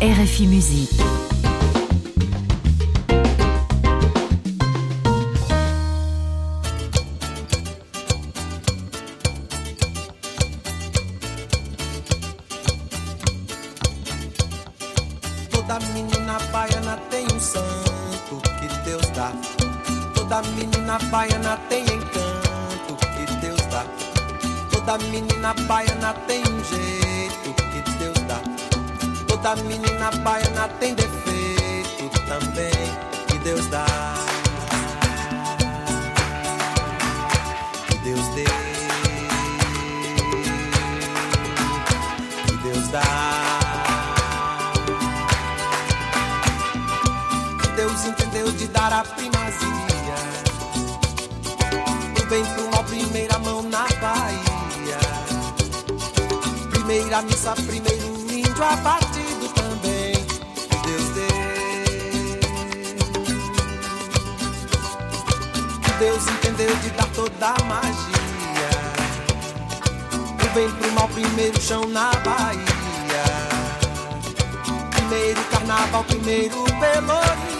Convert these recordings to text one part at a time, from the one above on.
RFI Musique. Toda menina baiana tem um santo que Deus dá. Toda menina baiana tem encanto que Deus dá. Toda menina baiana tem um jeito. Toda menina baiana tem defeito também que Deus dá. Que Deus dê. Que Deus dá. Deus entendeu de dar a primazia. O bem pro mal, primeira mão na Bahia. Primeira missa, primeiro índio abatido Deus entendeu de dar toda a magia. O bem pro mal, primeiro chão na Bahia. Primeiro carnaval, primeiro pelourinho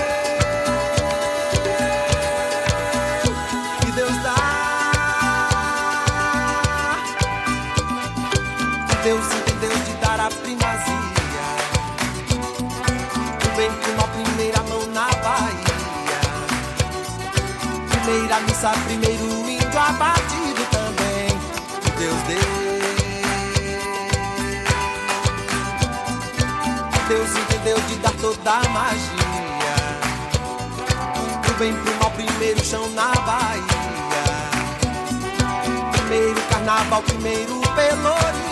Deus entendeu de dar a primazia. O bem com a primeira mão na Bahia. Primeira missa, primeiro índio abatido também. Deus deu. Deus entendeu de dar toda a magia. O bem pro mal, primeiro chão na Bahia. Primeiro carnaval, primeiro pelourinho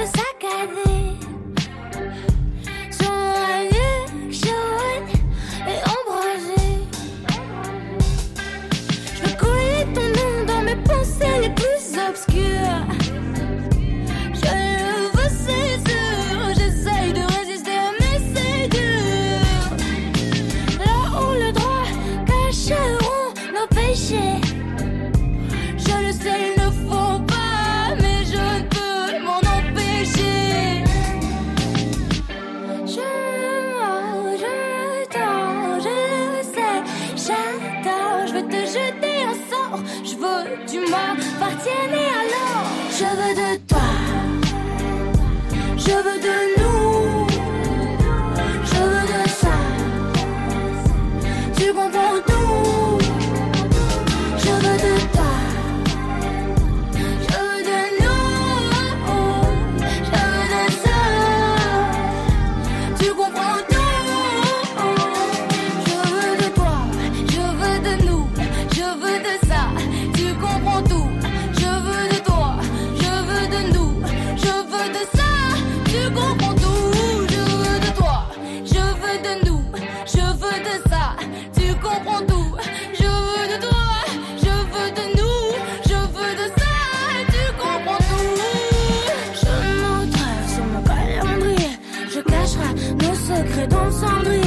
A sacrées. du m'appartiennent et alors je veux de toi, je veux de nous. secret dans le cendrier.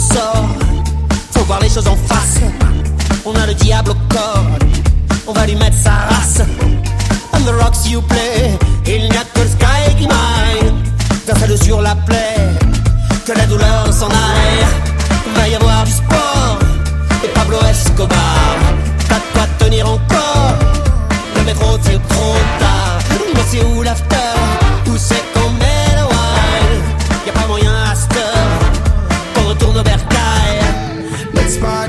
sort. Faut voir les choses en face. On a le diable au corps. On va lui mettre sa race. On the rocks you play. Il n'y a que le sky qui maille. Versez-le sur la plaie. Que la douleur s'en aille. Il va y avoir du sport. Et Pablo Escobar. T'as quoi tenir encore.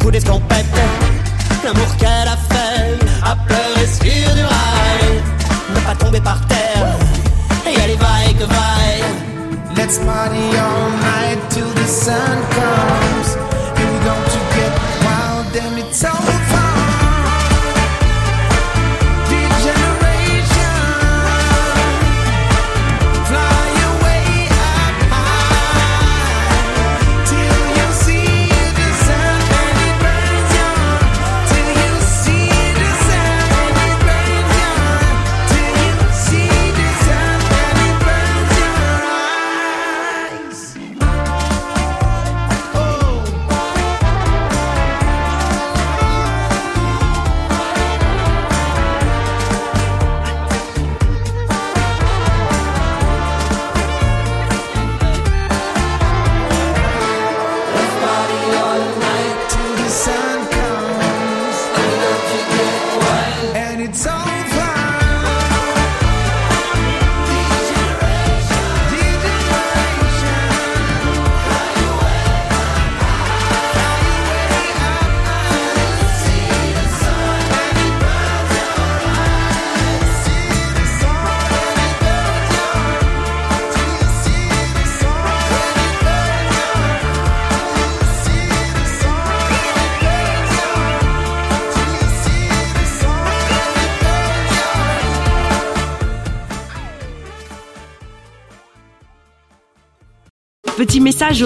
coup d'escampette. L'amour qu'elle a fait, a pleuré sur du rail, n'a pas tombé par terre, et elle est vaille que vaille. Let's party on. message